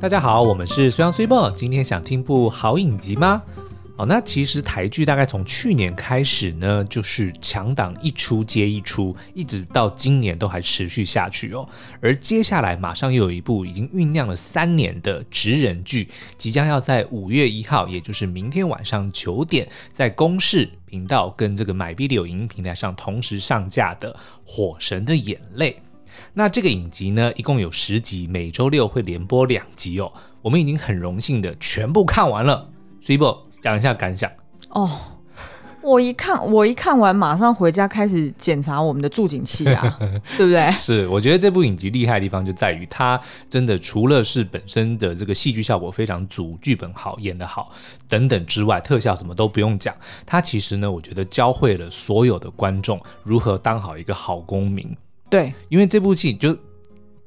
大家好，我们是虽阳虽报。今天想听部好影集吗？哦，那其实台剧大概从去年开始呢，就是强档一出接一出，一直到今年都还持续下去哦。而接下来马上又有一部已经酝酿了三年的职人剧，即将要在五月一号，也就是明天晚上九点，在公视频道跟这个 MyVideo 影音平台上同时上架的《火神的眼泪》。那这个影集呢，一共有十集，每周六会连播两集哦。我们已经很荣幸的全部看完了。所以不讲一下感想哦。我一看，我一看完，马上回家开始检查我们的助警器啊，对不对？是，我觉得这部影集厉害的地方就在于它真的除了是本身的这个戏剧效果非常足，剧本好，演得好等等之外，特效什么都不用讲。它其实呢，我觉得教会了所有的观众如何当好一个好公民。对，因为这部戏就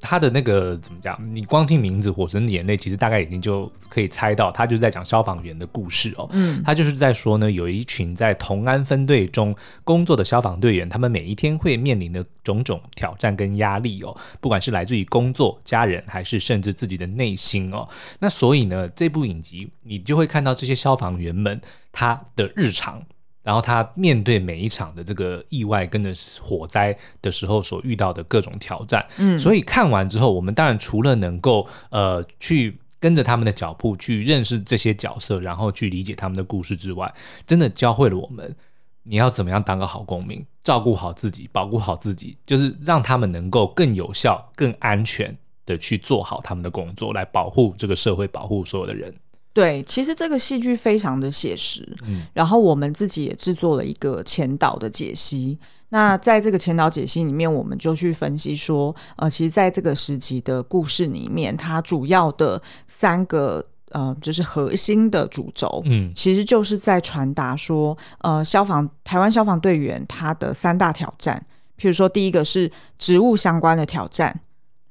他的那个怎么讲，你光听名字《火神的眼泪》，其实大概已经就可以猜到，他就是在讲消防员的故事哦。嗯，他就是在说呢，有一群在同安分队中工作的消防队员，他们每一天会面临的种种挑战跟压力哦，不管是来自于工作、家人，还是甚至自己的内心哦。那所以呢，这部影集你就会看到这些消防员们他的日常。然后他面对每一场的这个意外跟着火灾的时候所遇到的各种挑战，嗯，所以看完之后，我们当然除了能够呃去跟着他们的脚步去认识这些角色，然后去理解他们的故事之外，真的教会了我们你要怎么样当个好公民，照顾好自己，保护好自己，就是让他们能够更有效、更安全的去做好他们的工作，来保护这个社会，保护所有的人。对，其实这个戏剧非常的写实，嗯，然后我们自己也制作了一个前导的解析。那在这个前导解析里面，我们就去分析说，呃，其实在这个时期的故事里面，它主要的三个呃，就是核心的主轴，嗯，其实就是在传达说，呃，消防台湾消防队员他的三大挑战，譬如说第一个是职务相关的挑战。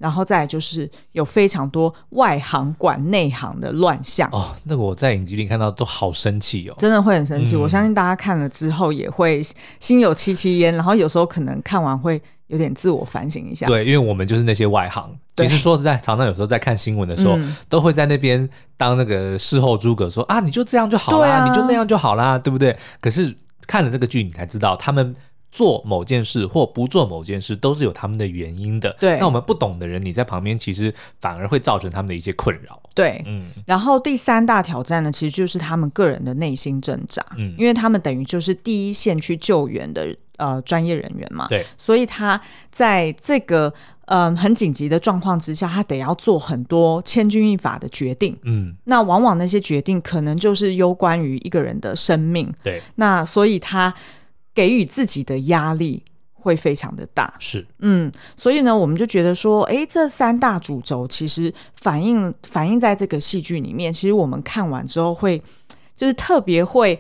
然后再来就是有非常多外行管内行的乱象哦，那个我在影集里看到都好生气哦，真的会很生气。嗯、我相信大家看了之后也会心有戚戚焉，然后有时候可能看完会有点自我反省一下。对，因为我们就是那些外行。其实说实在，常常有时候在看新闻的时候，嗯、都会在那边当那个事后诸葛说啊，你就这样就好啦，啊、你就那样就好啦，对不对？可是看了这个剧，你才知道他们。做某件事或不做某件事，都是有他们的原因的。对，那我们不懂的人，你在旁边其实反而会造成他们的一些困扰。对，嗯。然后第三大挑战呢，其实就是他们个人的内心挣扎。嗯，因为他们等于就是第一线去救援的呃专业人员嘛。对，所以他在这个嗯、呃、很紧急的状况之下，他得要做很多千钧一发的决定。嗯，那往往那些决定可能就是攸关于一个人的生命。对，那所以他。给予自己的压力会非常的大，是，嗯，所以呢，我们就觉得说，哎，这三大主轴其实反映反映在这个戏剧里面，其实我们看完之后会，就是特别会。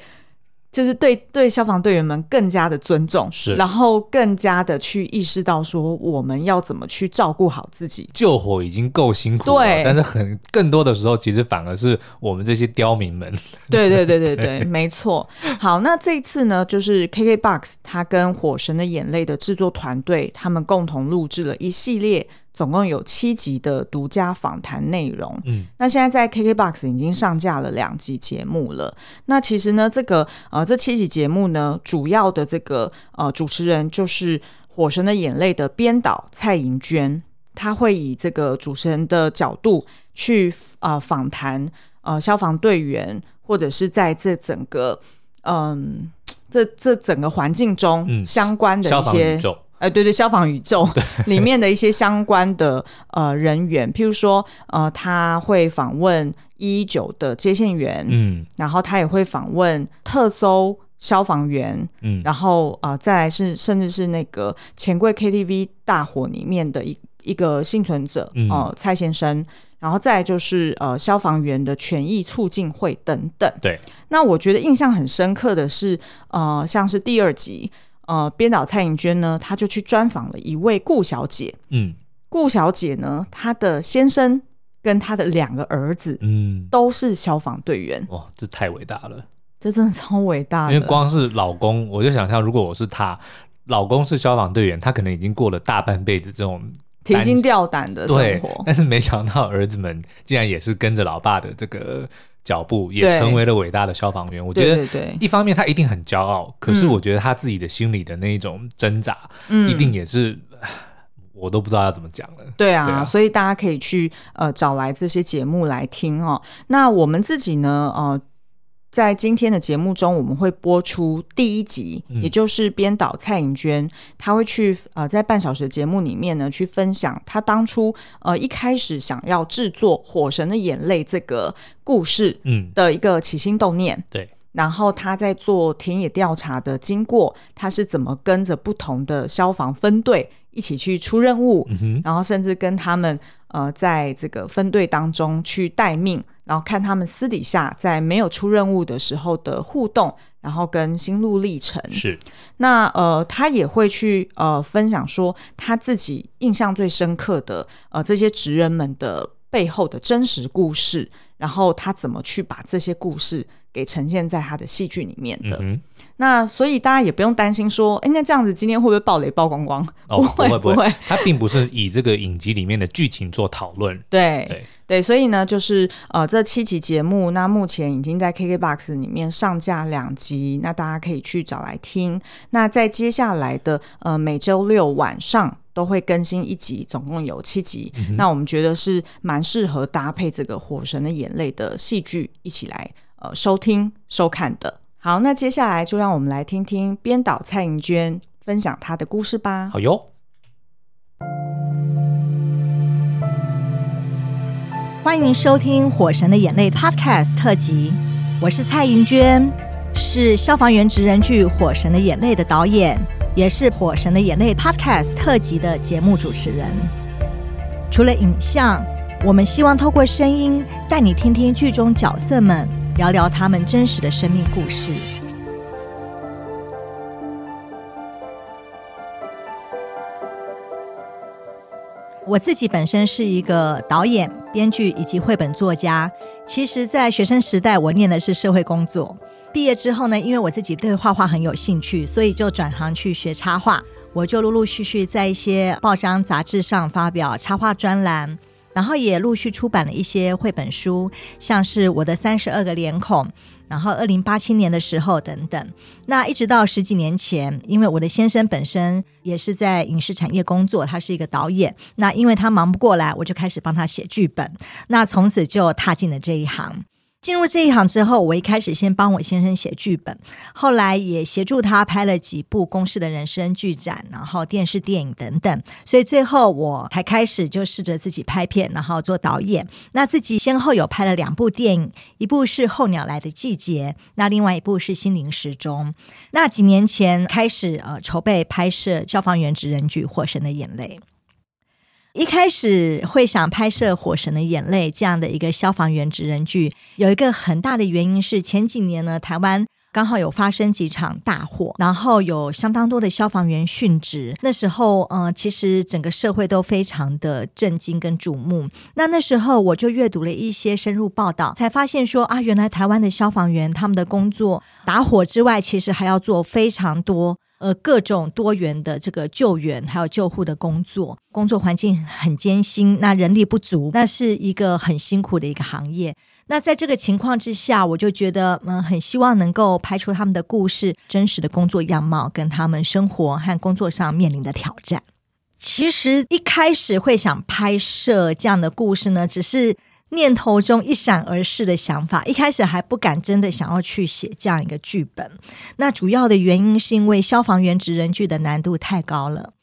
就是对对消防队员们更加的尊重，是，然后更加的去意识到说我们要怎么去照顾好自己。救火已经够辛苦了，对，但是很更多的时候，其实反而是我们这些刁民们。对对对 对对，没错。好，那这一次呢，就是 KKBOX 他跟《火神的眼泪》的制作团队，他们共同录制了一系列。总共有七集的独家访谈内容。嗯，那现在在 KKBOX 已经上架了两集节目了。那其实呢，这个呃，这七集节目呢，主要的这个呃主持人就是《火神的眼泪》的编导蔡盈娟，她会以这个主持人的角度去啊、呃、访谈呃消防队员，或者是在这整个嗯、呃、这这整个环境中相关的一些。嗯呃，对对，消防宇宙 里面的一些相关的呃人员，譬如说，呃，他会访问一一九的接线员，嗯，然后他也会访问特搜消防员，嗯，然后啊、呃，再来是甚至是那个钱柜 KTV 大火里面的一一个幸存者，哦、蔡先生，然后再来就是呃消防员的权益促进会等等。对，那我觉得印象很深刻的是，呃，像是第二集。呃，编导蔡盈娟呢，她就去专访了一位顾小姐。嗯，顾小姐呢，她的先生跟她的两个儿子，嗯，都是消防队员。哇，这太伟大了！这真的超伟大。因为光是老公，我就想象，如果我是她，老公是消防队员，他可能已经过了大半辈子这种。提心吊胆的生活。但是没想到儿子们竟然也是跟着老爸的这个脚步，也成为了伟大的消防员。我觉得，一方面他一定很骄傲，可是我觉得他自己的心里的那一种挣扎，一定也是。我都不知道要怎么讲了。对啊，对啊，所以大家可以去呃找来这些节目来听哦。那我们自己呢，呃，在今天的节目中，我们会播出第一集，嗯、也就是编导蔡颖娟，她会去呃在半小时的节目里面呢，去分享她当初呃一开始想要制作《火神的眼泪》这个故事嗯的一个起心动念。嗯、对。然后他在做田野调查的经过，他是怎么跟着不同的消防分队一起去出任务，然后甚至跟他们呃在这个分队当中去待命，然后看他们私底下在没有出任务的时候的互动，然后跟心路历程。是，那呃他也会去呃分享说他自己印象最深刻的呃这些职人们的背后的真实故事，然后他怎么去把这些故事。给呈现在他的戏剧里面的，嗯、那所以大家也不用担心说，哎，那这样子今天会不会爆雷曝光光？哦，不会不会，他并不是以这个影集里面的剧情做讨论。对对对，所以呢，就是呃，这七集节目，那目前已经在 KKBOX 里面上架两集，那大家可以去找来听。那在接下来的呃每周六晚上都会更新一集，总共有七集。嗯、那我们觉得是蛮适合搭配这个《火神的眼泪》的戏剧一起来。呃，收听收看的。好，那接下来就让我们来听听编导蔡盈娟分享她的故事吧。好哟，欢迎收听《火神的眼泪》Podcast 特辑，我是蔡盈娟，是消防员职人剧《火神的眼泪》的导演，也是《火神的眼泪》Podcast 特辑的节目主持人。除了影像，我们希望透过声音带你听听剧中角色们。聊聊他们真实的生命故事。我自己本身是一个导演、编剧以及绘本作家。其实，在学生时代，我念的是社会工作。毕业之后呢，因为我自己对画画很有兴趣，所以就转行去学插画。我就陆陆续续在一些报章杂志上发表插画专栏。然后也陆续出版了一些绘本书，像是我的三十二个脸孔，然后二零八七年的时候等等。那一直到十几年前，因为我的先生本身也是在影视产业工作，他是一个导演。那因为他忙不过来，我就开始帮他写剧本。那从此就踏进了这一行。进入这一行之后，我一开始先帮我先生写剧本，后来也协助他拍了几部公司的人生剧展，然后电视电影等等，所以最后我才开始就试着自己拍片，然后做导演。那自己先后有拍了两部电影，一部是《候鸟来的季节》，那另外一部是《心灵时钟》。那几年前开始呃筹备拍摄消防员职人剧《火神的眼泪》。一开始会想拍摄《火神的眼泪》这样的一个消防员职人剧，有一个很大的原因是前几年呢，台湾刚好有发生几场大火，然后有相当多的消防员殉职。那时候，嗯、呃，其实整个社会都非常的震惊跟瞩目。那那时候我就阅读了一些深入报道，才发现说啊，原来台湾的消防员他们的工作，打火之外，其实还要做非常多。呃，各种多元的这个救援还有救护的工作，工作环境很艰辛，那人力不足，那是一个很辛苦的一个行业。那在这个情况之下，我就觉得，嗯，很希望能够拍出他们的故事，真实的工作样貌，跟他们生活和工作上面临的挑战。其实一开始会想拍摄这样的故事呢，只是。念头中一闪而逝的想法，一开始还不敢真的想要去写这样一个剧本。那主要的原因是因为消防员职人剧的难度太高了。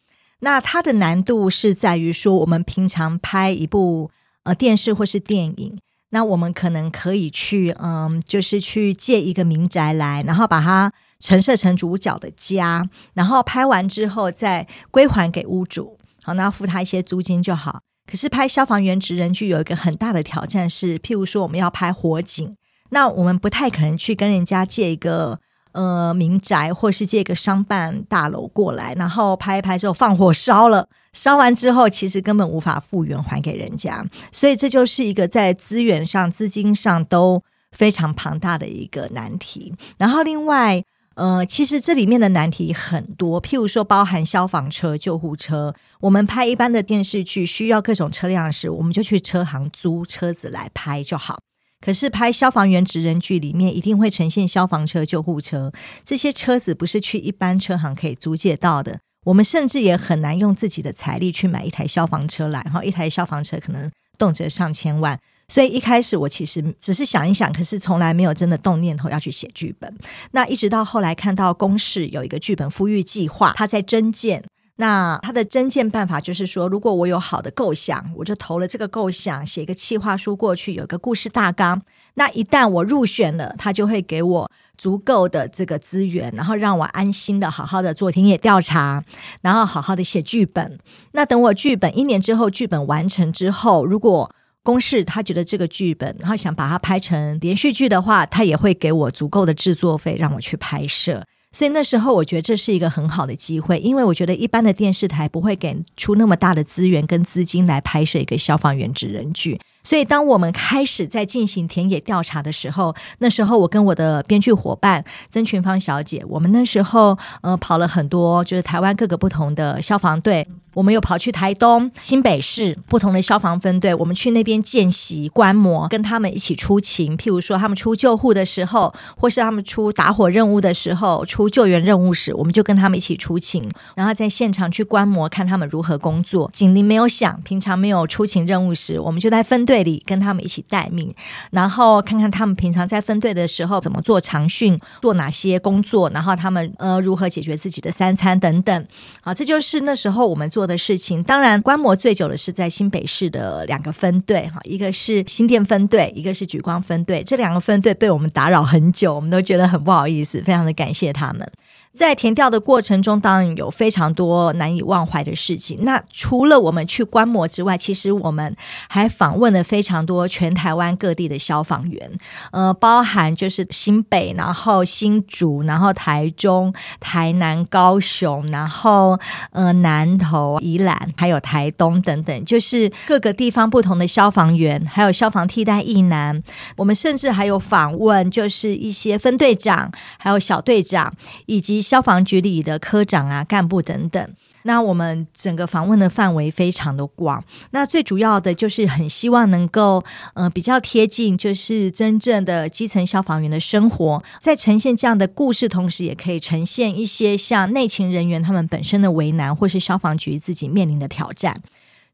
那它的难度是在于说，我们平常拍一部呃电视或是电影，那我们可能可以去嗯，就是去借一个民宅来，然后把它陈设成主角的家，然后拍完之后再归还给屋主，好，那付他一些租金就好。可是拍消防员职人剧有一个很大的挑战是，譬如说我们要拍火警，那我们不太可能去跟人家借一个呃民宅，或是借一个商办大楼过来，然后拍一拍之后放火烧了，烧完之后其实根本无法复原还给人家，所以这就是一个在资源上、资金上都非常庞大的一个难题。然后另外。呃，其实这里面的难题很多，譬如说包含消防车、救护车。我们拍一般的电视剧需要各种车辆时，我们就去车行租车子来拍就好。可是拍消防员职人剧里面一定会呈现消防车、救护车，这些车子不是去一般车行可以租借到的。我们甚至也很难用自己的财力去买一台消防车来，哈，一台消防车可能动辄上千万。所以一开始我其实只是想一想，可是从来没有真的动念头要去写剧本。那一直到后来看到公视有一个剧本孵育计划，他在征件。那他的征件办法就是说，如果我有好的构想，我就投了这个构想，写一个企划书过去，有一个故事大纲。那一旦我入选了，他就会给我足够的这个资源，然后让我安心的好好的做田野调查，然后好好的写剧本。那等我剧本一年之后，剧本完成之后，如果公示他觉得这个剧本，然后想把它拍成连续剧的话，他也会给我足够的制作费，让我去拍摄。所以那时候，我觉得这是一个很好的机会，因为我觉得一般的电视台不会给出那么大的资源跟资金来拍摄一个消防员职人剧。所以，当我们开始在进行田野调查的时候，那时候我跟我的编剧伙伴曾群芳小姐，我们那时候呃跑了很多，就是台湾各个不同的消防队，我们又跑去台东、新北市不同的消防分队，我们去那边见习观摩，跟他们一起出勤。譬如说，他们出救护的时候，或是他们出打火任务的时候，出救援任务时，我们就跟他们一起出勤，然后在现场去观摩，看他们如何工作。警铃没有响，平常没有出勤任务时，我们就在分队。里跟他们一起待命，然后看看他们平常在分队的时候怎么做长训，做哪些工作，然后他们呃如何解决自己的三餐等等。好，这就是那时候我们做的事情。当然，观摩最久的是在新北市的两个分队，哈，一个是新店分队，一个是举光分队。这两个分队被我们打扰很久，我们都觉得很不好意思，非常的感谢他们。在填调的过程中，当然有非常多难以忘怀的事情。那除了我们去观摩之外，其实我们还访问了非常多全台湾各地的消防员，呃，包含就是新北，然后新竹，然后台中、台南、高雄，然后呃南投、宜兰，还有台东等等，就是各个地方不同的消防员，还有消防替代役男。我们甚至还有访问，就是一些分队长，还有小队长，以及。消防局里的科长啊、干部等等，那我们整个访问的范围非常的广。那最主要的就是很希望能够，呃，比较贴近，就是真正的基层消防员的生活，在呈现这样的故事，同时也可以呈现一些像内勤人员他们本身的为难，或是消防局自己面临的挑战。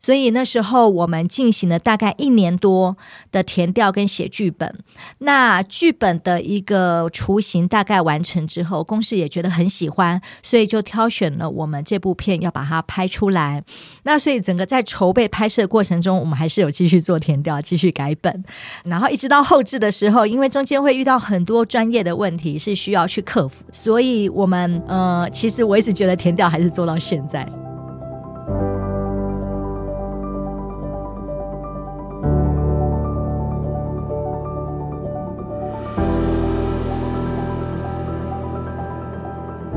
所以那时候我们进行了大概一年多的填调跟写剧本。那剧本的一个雏形大概完成之后，公司也觉得很喜欢，所以就挑选了我们这部片要把它拍出来。那所以整个在筹备拍摄过程中，我们还是有继续做填调，继续改本，然后一直到后制的时候，因为中间会遇到很多专业的问题是需要去克服，所以我们呃，其实我一直觉得填调还是做到现在。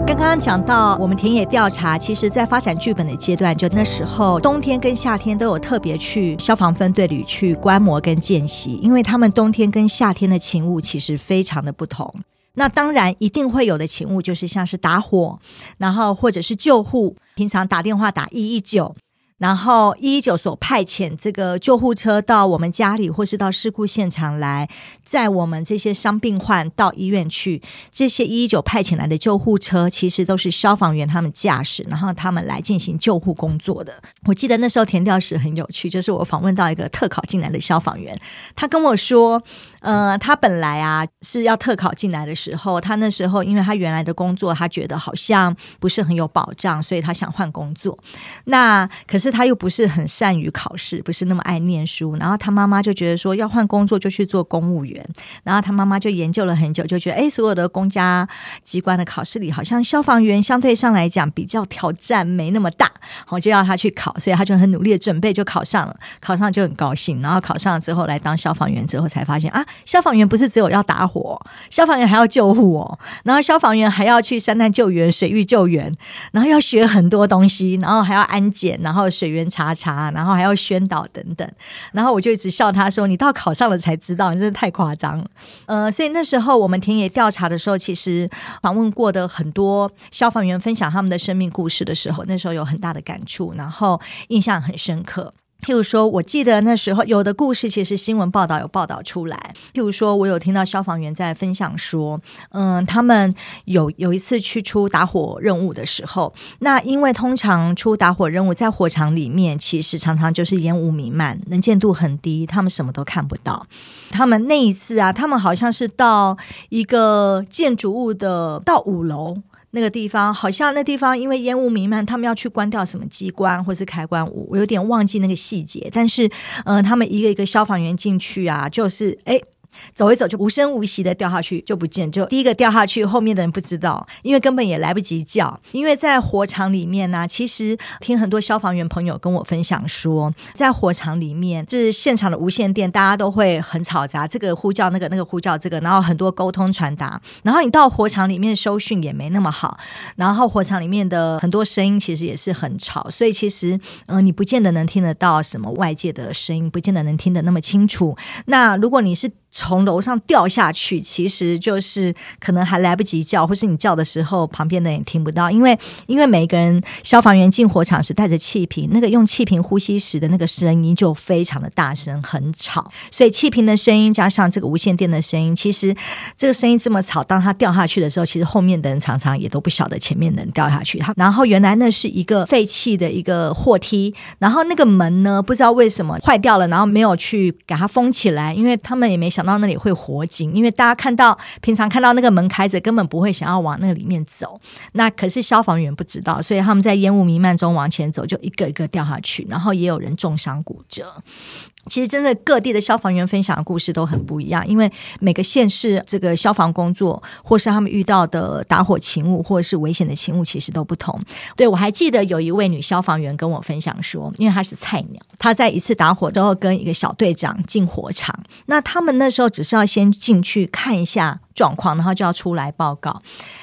刚刚讲到我们田野调查，其实在发展剧本的阶段，就那时候冬天跟夏天都有特别去消防分队里去观摩跟见习，因为他们冬天跟夏天的勤务其实非常的不同。那当然一定会有的勤务就是像是打火，然后或者是救护，平常打电话打一一九。然后一一九所派遣这个救护车到我们家里，或是到事故现场来载我们这些伤病患到医院去。这些一一九派遣来的救护车，其实都是消防员他们驾驶，然后他们来进行救护工作的。我记得那时候填调时很有趣，就是我访问到一个特考进来的消防员，他跟我说。呃，他本来啊是要特考进来的时候，他那时候因为他原来的工作，他觉得好像不是很有保障，所以他想换工作。那可是他又不是很善于考试，不是那么爱念书。然后他妈妈就觉得说要换工作就去做公务员。然后他妈妈就研究了很久，就觉得哎，所有的公家机关的考试里，好像消防员相对上来讲比较挑战没那么大，我就要他去考，所以他就很努力的准备，就考上了。考上就很高兴，然后考上了之后来当消防员之后才发现啊。消防员不是只有要打火，消防员还要救护哦。然后消防员还要去山难救援、水域救援，然后要学很多东西，然后还要安检，然后水源查查，然后还要宣导等等。然后我就一直笑他说：“你到考上了才知道，你真的太夸张了。”呃，所以那时候我们田野调查的时候，其实访问过的很多消防员分享他们的生命故事的时候，那时候有很大的感触，然后印象很深刻。譬如说，我记得那时候有的故事，其实新闻报道有报道出来。譬如说，我有听到消防员在分享说，嗯，他们有有一次去出打火任务的时候，那因为通常出打火任务在火场里面，其实常常就是烟雾弥漫，能见度很低，他们什么都看不到。他们那一次啊，他们好像是到一个建筑物的到五楼。那个地方好像那地方因为烟雾弥漫，他们要去关掉什么机关或是开关，我我有点忘记那个细节。但是，嗯、呃，他们一个一个消防员进去啊，就是哎。诶走一走就无声无息的掉下去就不见，就第一个掉下去，后面的人不知道，因为根本也来不及叫。因为在火场里面呢、其实听很多消防员朋友跟我分享说，在火场里面，是现场的无线电，大家都会很嘈杂，这个呼叫那个，那个呼叫这个，然后很多沟通传达，然后你到火场里面收讯也没那么好，然后火场里面的很多声音其实也是很吵，所以其实嗯、你不见得能听得到什么外界的声音，不见得能听得那么清楚。那如果你是从楼上掉下去，其实就是可能还来不及叫，或是你叫的时候，旁边的人也听不到，因为因为每个人消防员进火场时带着气瓶，那个用气瓶呼吸时的那个声音就非常的大声，很吵。所以气瓶的声音加上这个无线电的声音，其实这个声音这么吵，当他掉下去的时候，其实后面的人常常也都不晓得前面能掉下去。他然后原来那是一个废弃的一个货梯，然后那个门呢，不知道为什么坏掉了，然后没有去给它封起来，因为他们也没想到。那里会火警，因为大家看到平常看到那个门开着，根本不会想要往那里面走。那可是消防员不知道，所以他们在烟雾弥漫中往前走，就一个一个掉下去，然后也有人重伤骨折。其实，真的各地的消防员分享的故事都很不一样，因为每个县市这个消防工作，或是他们遇到的打火情物，或者是危险的情物，其实都不同。对，我还记得有一位女消防员跟我分享说，因为她是菜鸟，她在一次打火之后跟一个小队长进火场，那他们那时候只是要先进去看一下状况，然后就要出来报告。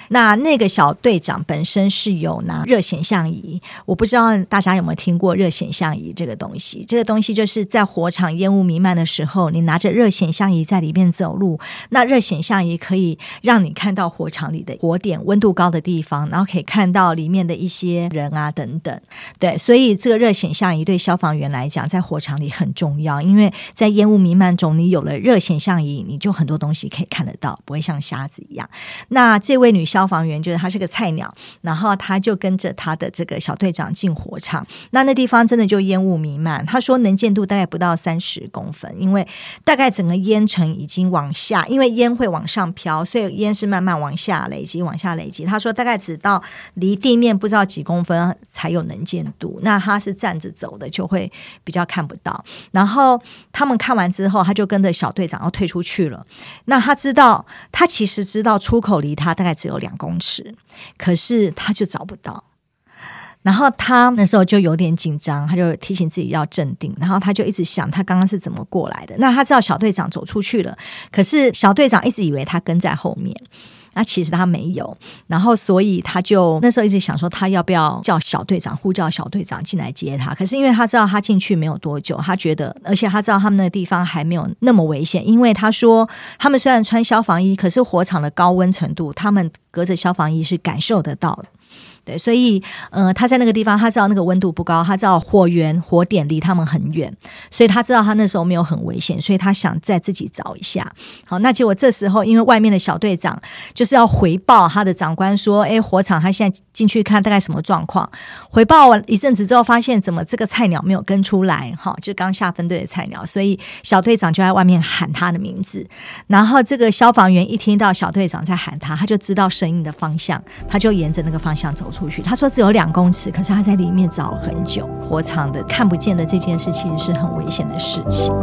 那那个小队长本身是有拿热显像仪，我不知道大家有没有听过热显像仪这个东西。这个东西就是在火场烟雾弥漫的时候，你拿着热显像仪在里面走路，那热显像仪可以让你看到火场里的火点、温度高的地方，然后可以看到里面的一些人啊等等。对，所以这个热显像仪对消防员来讲，在火场里很重要，因为在烟雾弥漫中，你有了热显像仪，你就很多东西可以看得到，不会像瞎子一样。那这位女消防员就是她是个菜鸟，然后她就跟着她的这个小队长进火场。那那地方真的就烟雾弥漫，她说能见度大概不到三十公分，因为大概整个烟尘已经往下，因为烟会往上飘，所以烟是慢慢往下累积，往下累积。她说大概只到离地面不知道几公分才有能见度。那她是站着走的，就会比较看不到。然后他们看完之后，他就跟着小队长要退出去了。那他知道，他其实知道出口离他大概只有两公尺，可是他就找不到，然后他那时候就有点紧张，他就提醒自己要镇定，然后他就一直想他刚刚是怎么过来的。那他知道小队长走出去了，可是小队长一直以为他跟在后面。那其实他没有，然后所以他就那时候一直想说，他要不要叫小队长呼叫小队长进来接他？可是因为他知道他进去没有多久，他觉得，而且他知道他们那个地方还没有那么危险，因为他说他们虽然穿消防衣，可是火场的高温程度，他们隔着消防衣是感受得到的。对，所以，呃，他在那个地方，他知道那个温度不高，他知道火源、火点离他们很远，所以他知道他那时候没有很危险，所以他想再自己找一下。好，那结果这时候，因为外面的小队长就是要回报他的长官说，哎，火场他现在进去看大概什么状况。回报完一阵子之后，发现怎么这个菜鸟没有跟出来，哈，就刚下分队的菜鸟，所以小队长就在外面喊他的名字。然后这个消防员一听到小队长在喊他，他就知道声音的方向，他就沿着那个方向走出去，他说只有两公尺，可是他在里面找很久。火场的看不见的这件事，其实是很危险的事情。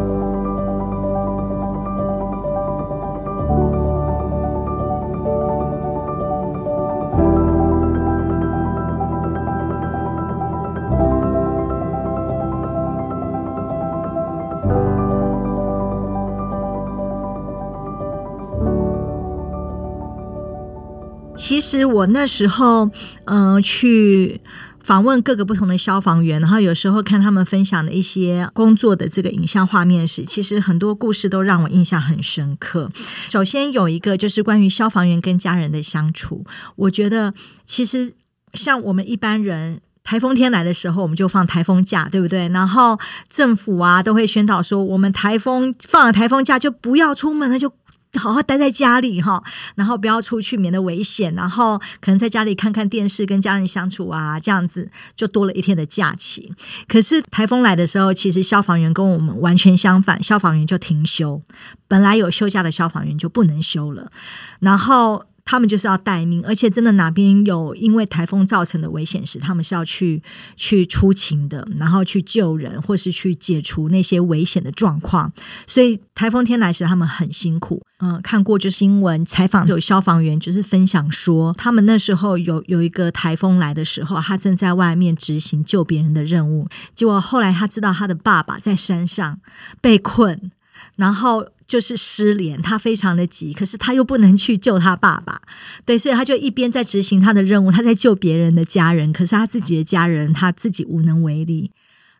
其实我那时候，嗯、去访问各个不同的消防员，然后有时候看他们分享的一些工作的这个影像画面时，其实很多故事都让我印象很深刻。首先有一个就是关于消防员跟家人的相处，我觉得其实像我们一般人，台风天来的时候，我们就放台风假，对不对？然后政府啊都会宣导说，我们台风放了台风假就不要出门了，就。好好待在家里哈，然后不要出去，免得危险。然后可能在家里看看电视，跟家人相处啊，这样子就多了一天的假期。可是台风来的时候，其实消防员跟我们完全相反，消防员就停休，本来有休假的消防员就不能休了。然后。他们就是要待命，而且真的哪边有因为台风造成的危险时，他们是要去去出勤的，然后去救人或是去解除那些危险的状况。所以台风天来时，他们很辛苦。嗯，看过就是新闻采访有消防员，就是分享说，他们那时候有有一个台风来的时候，他正在外面执行救别人的任务，结果后来他知道他的爸爸在山上被困，然后。就是失联，他非常的急，可是他又不能去救他爸爸，对，所以他就一边在执行他的任务，他在救别人的家人，可是他自己的家人他自己无能为力。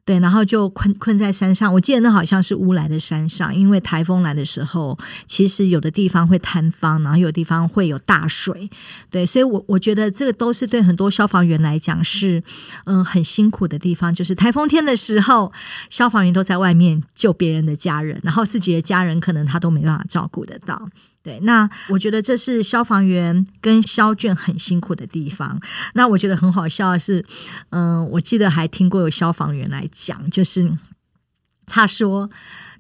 对，然后就困困在山上。我记得那好像是乌来的山上，因为台风来的时候，其实有的地方会坍方，然后有地方会有大水。对，所以我我觉得这个都是对很多消防员来讲是嗯很辛苦的地方。就是台风天的时候，消防员都在外面救别人的家人，然后自己的家人可能他都没办法照顾得到。对，那我觉得这是消防员跟消卷很辛苦的地方。那我觉得很好笑的是，嗯、我记得还听过有消防员来讲，就是他说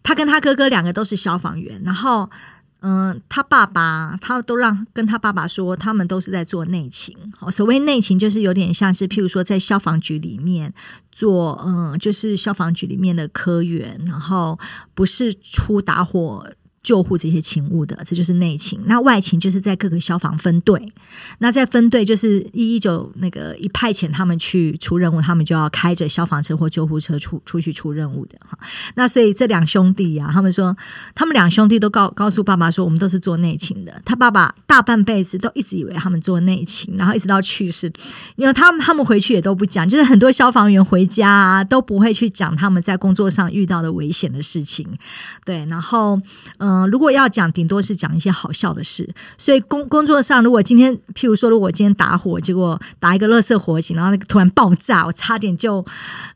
他跟他哥哥两个都是消防员，然后嗯、他爸爸他都让跟他爸爸说，他们都是在做内勤。所谓内勤就是有点像是，譬如说在消防局里面做，嗯、就是消防局里面的科员，然后不是出打火。救护这些勤务的，这就是内勤。那外勤就是在各个消防分队。那在分队就是一一九那个一派遣他们去出任务，他们就要开着消防车或救护车出出去出任务的哈。那所以这两兄弟呀、啊，他们说他们两兄弟都告告诉爸爸说，我们都是做内勤的。他爸爸大半辈子都一直以为他们做内勤，然后一直到去世，因为他们他们回去也都不讲，就是很多消防员回家都不会去讲他们在工作上遇到的危险的事情。对，然后嗯。嗯，如果要讲，顶多是讲一些好笑的事。所以工工作上，如果今天，譬如说，如果今天打火，结果打一个垃圾火警，然后那个突然爆炸，我差点就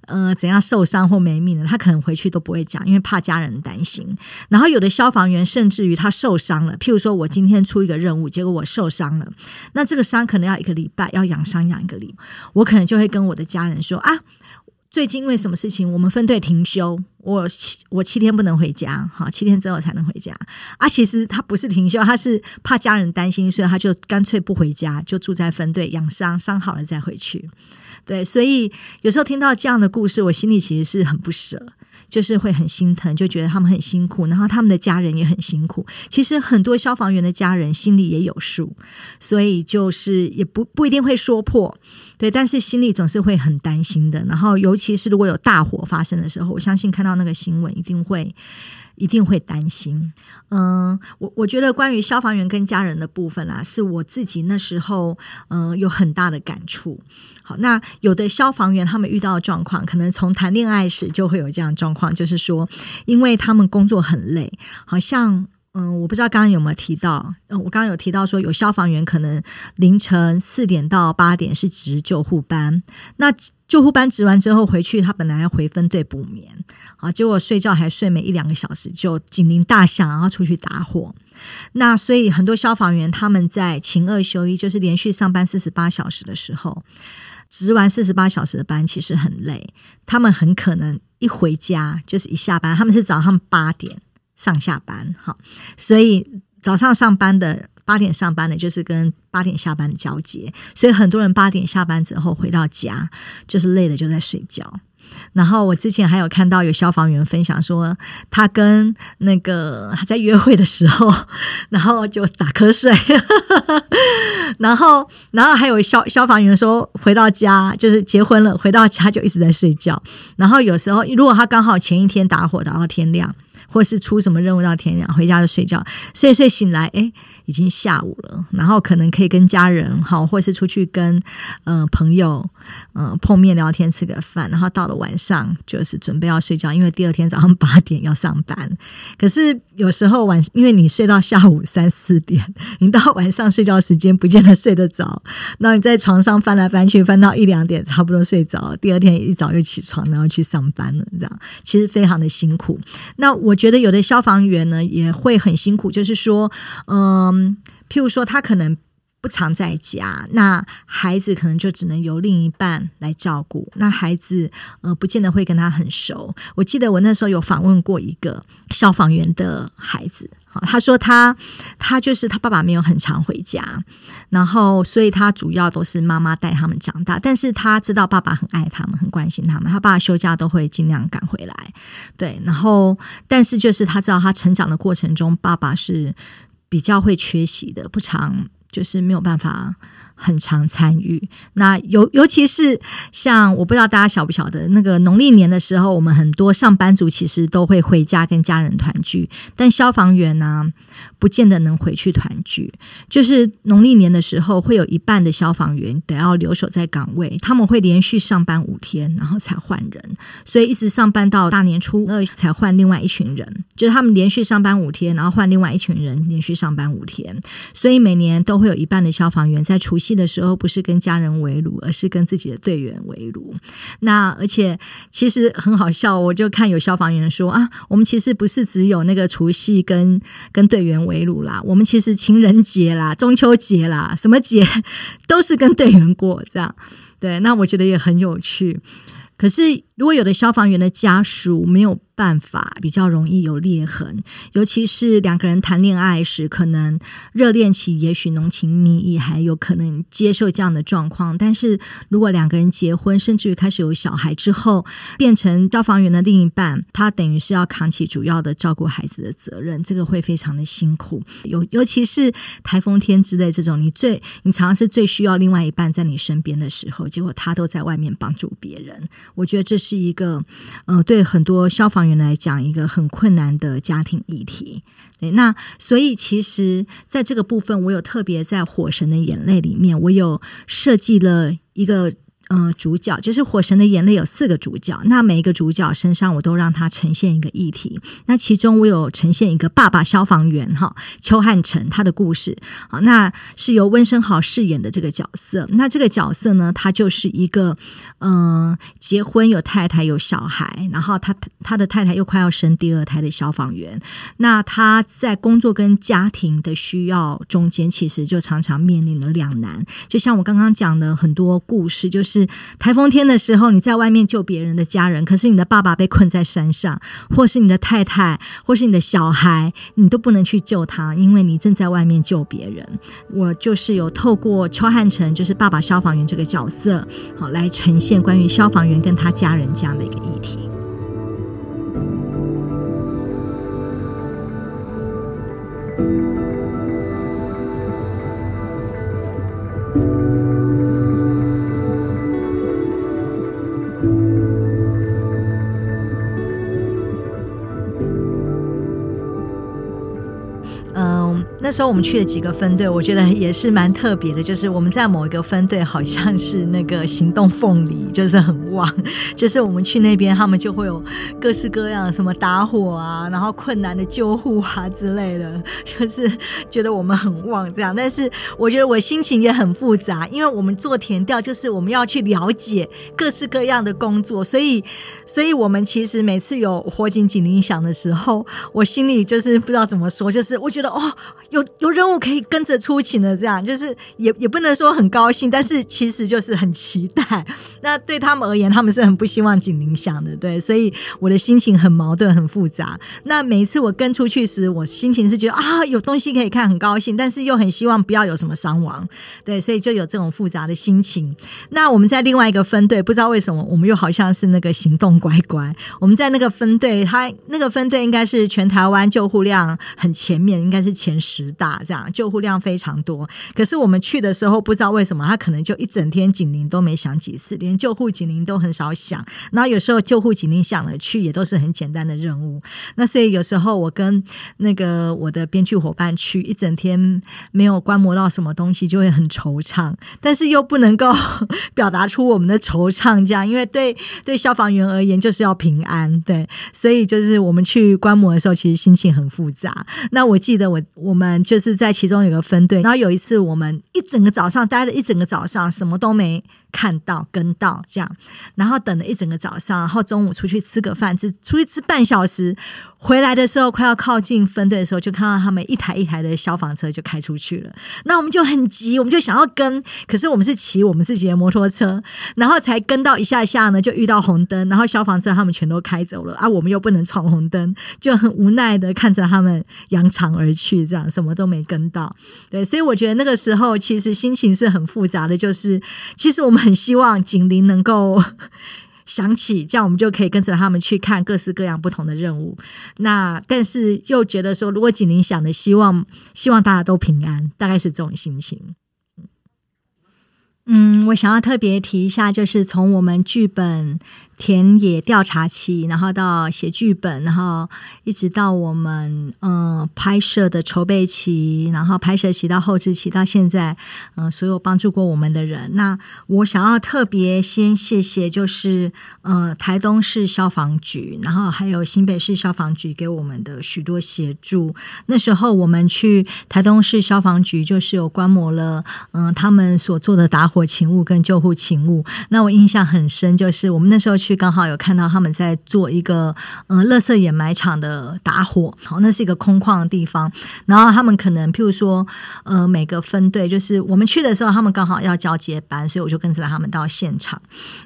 呃怎样受伤或没命了，他可能回去都不会讲，因为怕家人担心。然后有的消防员甚至于他受伤了，譬如说我今天出一个任务，结果我受伤了，那这个伤可能要一个礼拜，要养伤养一个礼拜，我可能就会跟我的家人说啊。最近因为什么事情，我们分队停休，我七我七天不能回家，好，七天之后才能回家。啊，其实他不是停休，他是怕家人担心，所以他就干脆不回家，就住在分队养伤，伤好了再回去。对，所以有时候听到这样的故事，我心里其实是很不舍。就是会很心疼，就觉得他们很辛苦，然后他们的家人也很辛苦。其实很多消防员的家人心里也有数，所以就是也不不一定会说破，对，但是心里总是会很担心的。然后尤其是如果有大火发生的时候，我相信看到那个新闻一定会一定会担心。嗯，我我觉得关于消防员跟家人的部分啊，是我自己那时候嗯有很大的感触。好，那有的消防员他们遇到状况，可能从谈恋爱时就会有这样状况，就是说，因为他们工作很累，好像，嗯，我不知道刚刚有没有提到，嗯，我刚刚有提到说，有消防员可能凌晨四点到八点是值救护班，那救护班值完之后回去，他本来要回分队补眠，啊，结果睡觉还睡没一两个小时，就警铃大响，然后出去打火，那所以很多消防员他们在勤二休一，就是连续上班四十八小时的时候。值完四十八小时的班，其实很累。他们很可能一回家就是一下班，他们是早上八点上下班，哈，所以早上上班的八点上班的，就是跟八点下班的交接。所以很多人八点下班之后回到家，就是累的就在睡觉。然后我之前还有看到有消防员分享说，他跟那个他在约会的时候，然后就打瞌睡，然后然后还有消消防员说，回到家就是结婚了，回到家就一直在睡觉。然后有时候如果他刚好前一天打火打到天亮，或是出什么任务到天亮，回家就睡觉，睡睡醒来，哎，已经下午了。然后可能可以跟家人好，或是出去跟嗯、呃、朋友。嗯、呃，碰面聊天，吃个饭，然后到了晚上就是准备要睡觉，因为第二天早上八点要上班。可是有时候晚，因为你睡到下午三四点，你到晚上睡觉时间不见得睡得着，那你在床上翻来翻去，翻到一两点，差不多睡着。第二天一早又起床，然后去上班了，这样其实非常的辛苦。那我觉觉得有的消防员呢也会很辛苦，就是说，嗯、譬如说他可能。不常在家，那孩子可能就只能由另一半来照顾。那孩子呃，不见得会跟他很熟。我记得我那时候有访问过一个消防员的孩子，他说他他就是他爸爸没有很常回家，然后所以他主要都是妈妈带他们长大。但是他知道爸爸很爱他们，很关心他们，他爸爸休假都会尽量赶回来。对，然后但是就是他知道他成长的过程中，爸爸是比较会缺席的，不常。就是没有办法很常参与，那尤尤其是像我不知道大家晓不晓得，那个农历年的时候，我们很多上班族其实都会回家跟家人团聚，但消防员呢、不见得能回去团聚，就是农历年的时候，会有一半的消防员得要留守在岗位，他们会连续上班五天，然后才换人，所以一直上班到大年初二才换另外一群人。就是他们连续上班五天，然后换另外一群人连续上班五天，所以每年都会有一半的消防员在除夕戏的时候不是跟家人围炉，而是跟自己的队员围炉。那而且其实很好笑，我就看有消防员说啊，我们其实不是只有那个除夕跟跟队员。围炉啦，我们其实情人节啦、中秋节啦，什么节都是跟队员过这样，对，那我觉得也很有趣。可是如果有的消防员的家属没有。办法比较容易有裂痕，尤其是两个人谈恋爱时，可能热恋期也许浓情蜜意，还有可能接受这样的状况。但是如果两个人结婚，甚至于开始有小孩之后，变成消防员的另一半，他等于是要扛起主要的照顾孩子的责任，这个会非常的辛苦。尤尤其是台风天之类这种，你最你常常是最需要另外一半在你身边的时候，结果他都在外面帮助别人。我觉得这是一个，呃，对很多消防原来讲一个很困难的家庭议题，对，那所以其实在这个部分，我有特别在《火神的眼泪》里面，我有设计了一个。呃，主角就是《火神的眼泪》有四个主角，那每一个主角身上我都让他呈现一个议题。那其中我有呈现一个爸爸消防员哈邱汉成他的故事啊，那是由温升豪饰演的这个角色。那这个角色呢，他就是一个嗯、结婚有太太有小孩，然后他他的太太又快要生第二胎的消防员。那他在工作跟家庭的需要中间，其实就常常面临了两难。就像我刚刚讲的很多故事，就是。台风天的时候，你在外面救别人的家人，可是你的爸爸被困在山上，或是你的太太，或是你的小孩，你都不能去救他，因为你正在外面救别人。我就是有透过邱汉成，就是爸爸消防员这个角色，好来呈现关于消防员跟他家人这样的一个议题。那时候我们去了几个分队，我觉得也是蛮特别的。就是我们在某一个分队，好像是那个行动凤梨，就是很旺。就是我们去那边，他们就会有各式各样的什么打火啊，然后困难的救护啊之类的，就是觉得我们很旺这样。但是我觉得我心情也很复杂，因为我们做田调，就是我们要去了解各式各样的工作，所以，所以我们其实每次有火警警铃响的时候，我心里就是不知道怎么说，就是我觉得哦。有有任务可以跟着出勤的，这样就是也也不能说很高兴，但是其实就是很期待。那对他们而言，他们是很不希望警铃响的，对，所以我的心情很矛盾，很复杂。那每一次我跟出去时，我心情是觉得啊，有东西可以看，很高兴，但是又很希望不要有什么伤亡，对，所以就有这种复杂的心情。那我们在另外一个分队，不知道为什么，我们又好像是那个行动乖乖。我们在那个分队，他那个分队应该是全台湾救护量很前面，应该是前十。大，这样救护量非常多。可是我们去的时候，不知道为什么，他可能就一整天警铃都没响几次，连救护警铃都很少响。然后有时候救护警铃响了，去也都是很简单的任务。那所以有时候我跟那个我的编剧伙伴去，一整天没有观摩到什么东西，就会很惆怅，但是又不能够表达出我们的惆怅，这样，因为对对消防员而言就是要平安，对，所以就是我们去观摩的时候，其实心情很复杂。那我记得我我们就是在其中有个分队，然后有一次我们一整个早上待了一整个早上，什么都没。看到跟到这样，然后等了一整个早上，然后中午出去吃个饭，只出去吃半小时，回来的时候快要靠近分队的时候，就看到他们一台一台的消防车就开出去了。那我们就很急，我们就想要跟，可是我们是骑我们自己的摩托车，然后才跟到一下下呢，就遇到红灯，然后消防车他们全都开走了啊，我们又不能闯红灯，就很无奈的看着他们扬长而去，这样什么都没跟到。对，所以我觉得那个时候其实心情是很复杂的，就是其实我们。很希望警铃能够想起，这样我们就可以跟着他们去看各式各样不同的任务。那但是又觉得说，如果警铃响了，希望希望大家都平安，大概是这种心情。嗯，我想要特别提一下，就是从我们剧本。田野调查期，然后到写剧本，然后一直到我们嗯、拍摄的筹备期，然后拍摄期到后制期，到现在嗯、所有帮助过我们的人，那我想要特别先谢谢，就是呃台东市消防局，然后还有新北市消防局给我们的许多协助。那时候我们去台东市消防局，就是有观摩了嗯、他们所做的打火勤务跟救护勤务。那我印象很深，就是我们那时候。去刚好有看到他们在做一个呃，垃圾掩埋场的打火，好，那是一个空旷的地方。然后他们可能譬如说，呃，每个分队就是我们去的时候，他们刚好要交接班，所以我就跟着他们到现场。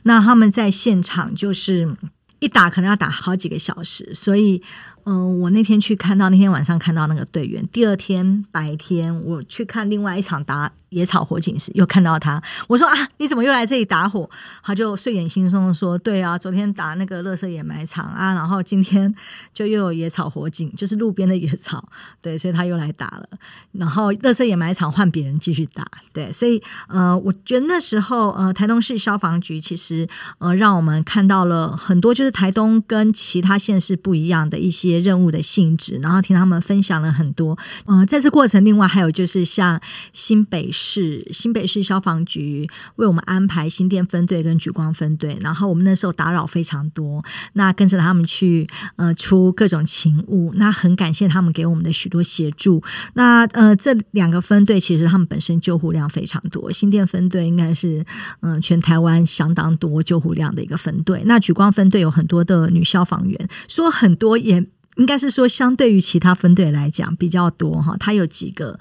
那他们在现场就是一打可能要打好几个小时，所以嗯、我那天去看到那天晚上看到那个队员，第二天白天我去看另外一场打。野草火警时又看到他，我说啊，你怎么又来这里打火？他就睡眼惺忪说：“对啊，昨天打那个垃圾掩埋场啊，然后今天就又有野草火警，就是路边的野草，对，所以他又来打了。然后垃圾掩埋场换别人继续打，对，所以呃，我觉得那时候呃，台东市消防局其实呃，让我们看到了很多就是台东跟其他县市不一样的一些任务的性质，然后听他们分享了很多。呃，在这过程，另外还有就是像新北。是新北市消防局为我们安排新店分队跟举光分队，然后我们那时候打扰非常多，那跟着他们去呃出各种勤务，那很感谢他们给我们的许多协助。那呃这两个分队其实他们本身救护量非常多，新店分队应该是嗯、全台湾相当多救护量的一个分队，那举光分队有很多的女消防员，说很多也。应该是说，相对于其他分队来讲比较多哈，他有几个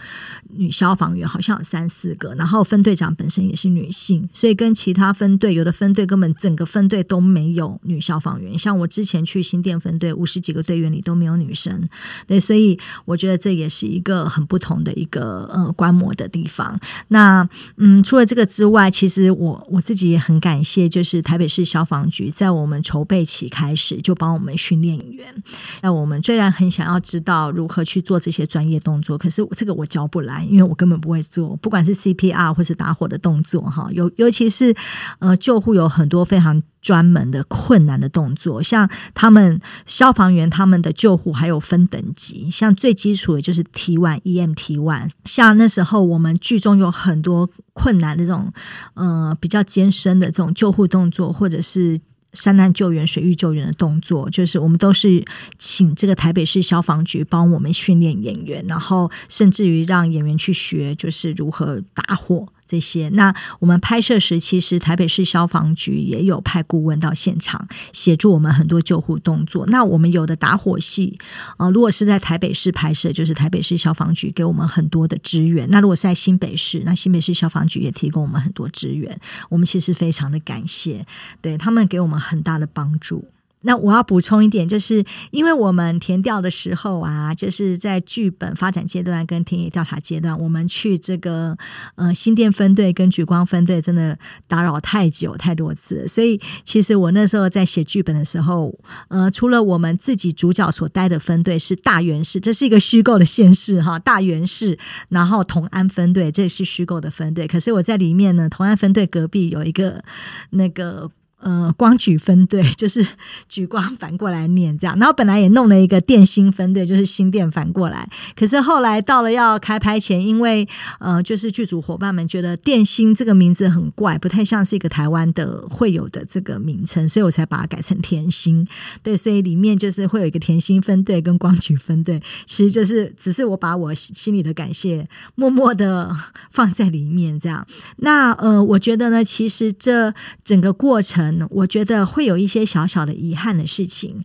女消防员，好像有三四个，然后分队长本身也是女性，所以跟其他分队有的分队根本整个分队都没有女消防员。像我之前去新店分队，五十几个队员里都没有女生，对，所以我觉得这也是一个很不同的一个呃观摩的地方。那嗯，除了这个之外，其实我我自己也很感谢，就是台北市消防局在我们筹备期开始就帮我们训练员，那我。我们虽然很想要知道如何去做这些专业动作，可是这个我教不来，因为我根本不会做。不管是 CPR 或是打火的动作，哈，尤尤其是呃救护有很多非常专门的困难的动作，像他们消防员他们的救护还有分等级，像最基础的就是 T1 EMT one，像那时候我们剧中有很多困难的这种呃比较艰深的这种救护动作，或者是。山难救援、水域救援的动作，就是我们都是请这个台北市消防局帮我们训练演员，然后甚至于让演员去学，就是如何打火。这些，那我们拍摄时，其实台北市消防局也有派顾问到现场协助我们很多救护动作。那我们有的打火戏，呃，如果是在台北市拍摄，就是台北市消防局给我们很多的支援。那如果是在新北市，那新北市消防局也提供我们很多支援。我们其实非常的感谢，对他们给我们很大的帮助。那我要补充一点，就是因为我们填调的时候啊，就是在剧本发展阶段跟田野调查阶段，我们去这个呃新店分队跟举光分队，真的打扰太久太多次，所以其实我那时候在写剧本的时候，呃，除了我们自己主角所待的分队是大园市，这是一个虚构的县市哈，大园市，然后同安分队这是虚构的分队，可是我在里面呢，同安分队隔壁有一个那个。呃，光举分队 就是举光反过来念这样，然后本来也弄了一个电兴分队，就是新店反过来。可是后来到了要开拍前，因为呃，就是剧组伙伴们觉得电兴这个名字很怪，不太像是一个台湾的会有的这个名称，所以我才把它改成甜心。对，所以里面就是会有一个甜心分队跟光举分队，其实就是只是我把我心里的感谢默默的放在里面这样。那呃，我觉得呢，其实这整个过程。我觉得会有一些小小的遗憾的事情，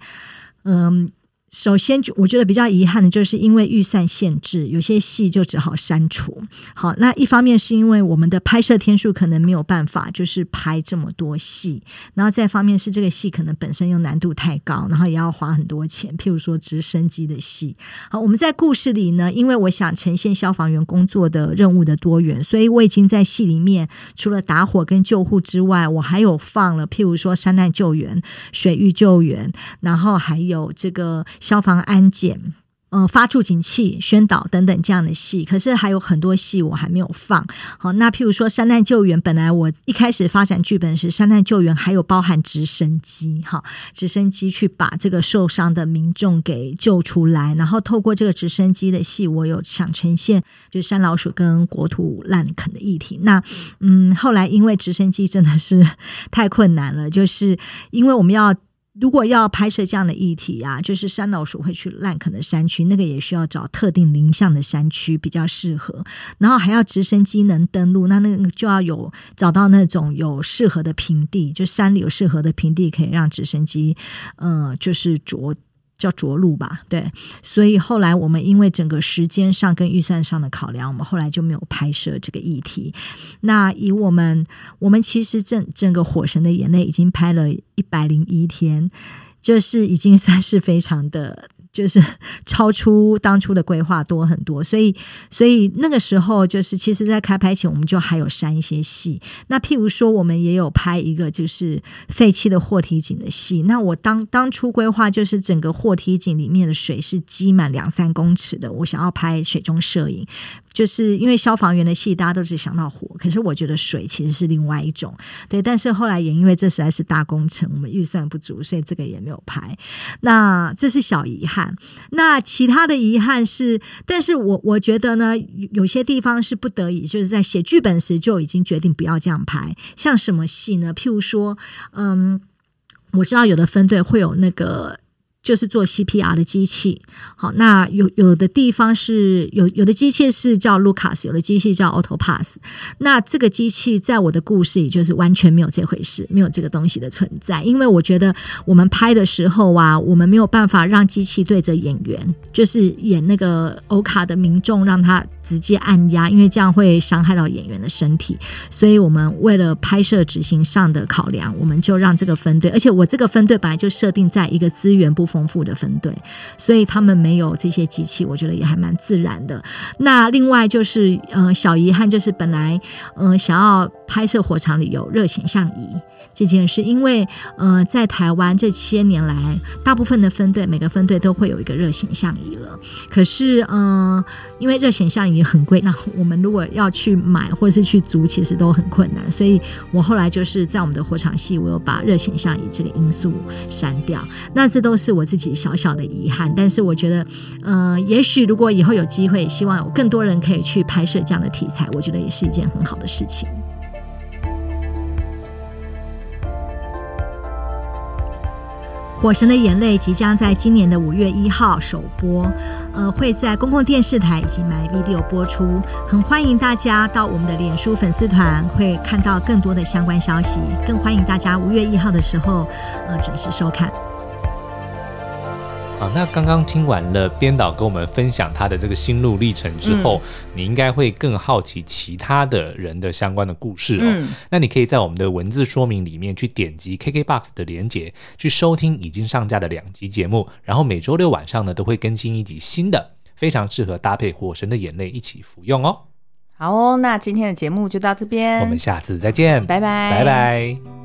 嗯。首先，我觉得比较遗憾的就是因为预算限制，有些戏就只好删除。好，那一方面是因为我们的拍摄天数可能没有办法，就是拍这么多戏；然后再一方面是这个戏可能本身又难度太高，然后也要花很多钱。譬如说直升机的戏。好，我们在故事里呢，因为我想呈现消防员工作的任务的多元，所以我已经在戏里面除了打火跟救护之外，我还有放了譬如说山难救援、水域救援，然后还有这个。消防安检，嗯、发助警器、宣导等等这样的戏，可是还有很多戏我还没有放。好，那譬如说山难救援，本来我一开始发展剧本是，山难救援还有包含直升机，哈，直升机去把这个受伤的民众给救出来，然后透过这个直升机的戏，我有想呈现就是山老鼠跟国土滥垦的议题。那嗯，后来因为直升机真的是 太困难了，就是因为我们要。如果要拍摄这样的议题啊，就是山老鼠会去滥垦的山区，那个也需要找特定林相的山区比较适合，然后还要直升机能登陆，那那个就要有找到那种有适合的平地，就山里有适合的平地，可以让直升机，呃，就是着。叫着陆吧，对，所以后来我们因为整个时间上跟预算上的考量，我们后来就没有拍摄这个议题。那以我们，我们其实整整个《火神的眼泪》已经拍了一百零一天，就是已经算是非常的。就是 超出当初的规划多很多，所以所以那个时候就是，其实，在开拍前我们就还有删一些戏。那譬如说，我们也有拍一个就是废弃的货梯井的戏。那我当当初规划就是整个货梯井里面的水是积满两三公尺的，我想要拍水中摄影。就是因为消防员的戏，大家都只想到火，可是我觉得水其实是另外一种，对。但是后来也因为这实在是大工程，我们预算不足，所以这个也没有拍。那这是小遗憾。那其他的遗憾是，但是我我觉得呢，有些地方是不得已，就是在写剧本时就已经决定不要这样拍。像什么戏呢？譬如说，嗯，我知道有的分队会有那个。就是做 CPR 的机器，好，那有有的地方是有有的机器是叫 Lucas，有的机器叫 Autopass。那这个机器在我的故事里就是完全没有这回事，没有这个东西的存在。因为我觉得我们拍的时候啊，我们没有办法让机器对着演员，就是演那个欧卡的民众，让他直接按压，因为这样会伤害到演员的身体。所以我们为了拍摄执行上的考量，我们就让这个分队，而且我这个分队本来就设定在一个资源不。丰富的分队，所以他们没有这些机器，我觉得也还蛮自然的。那另外就是，呃，小遗憾就是本来，呃，想要拍摄火场里有热显像仪。这件事，因为呃，在台湾这些年来，大部分的分队每个分队都会有一个热显像仪了。可是，嗯、呃，因为热显像仪很贵，那我们如果要去买或是去租，其实都很困难。所以我后来就是在我们的火场戏，我有把热显像仪这个因素删掉。那这都是我自己小小的遗憾。但是我觉得，嗯、呃，也许如果以后有机会，希望有更多人可以去拍摄这样的题材，我觉得也是一件很好的事情。《火神的眼泪》即将在今年的五月一号首播，呃，会在公共电视台以及 MyVideo 播出。很欢迎大家到我们的脸书粉丝团，会看到更多的相关消息。更欢迎大家五月一号的时候，呃，准时收看。啊，那刚刚听完了编导跟我们分享他的这个心路历程之后，嗯、你应该会更好奇其他的人的相关的故事哦。嗯、那你可以在我们的文字说明里面去点击 KKBOX 的连接，去收听已经上架的两集节目，然后每周六晚上呢都会更新一集新的，非常适合搭配《火神的眼泪》一起服用哦。好哦，那今天的节目就到这边，我们下次再见，拜拜，拜拜。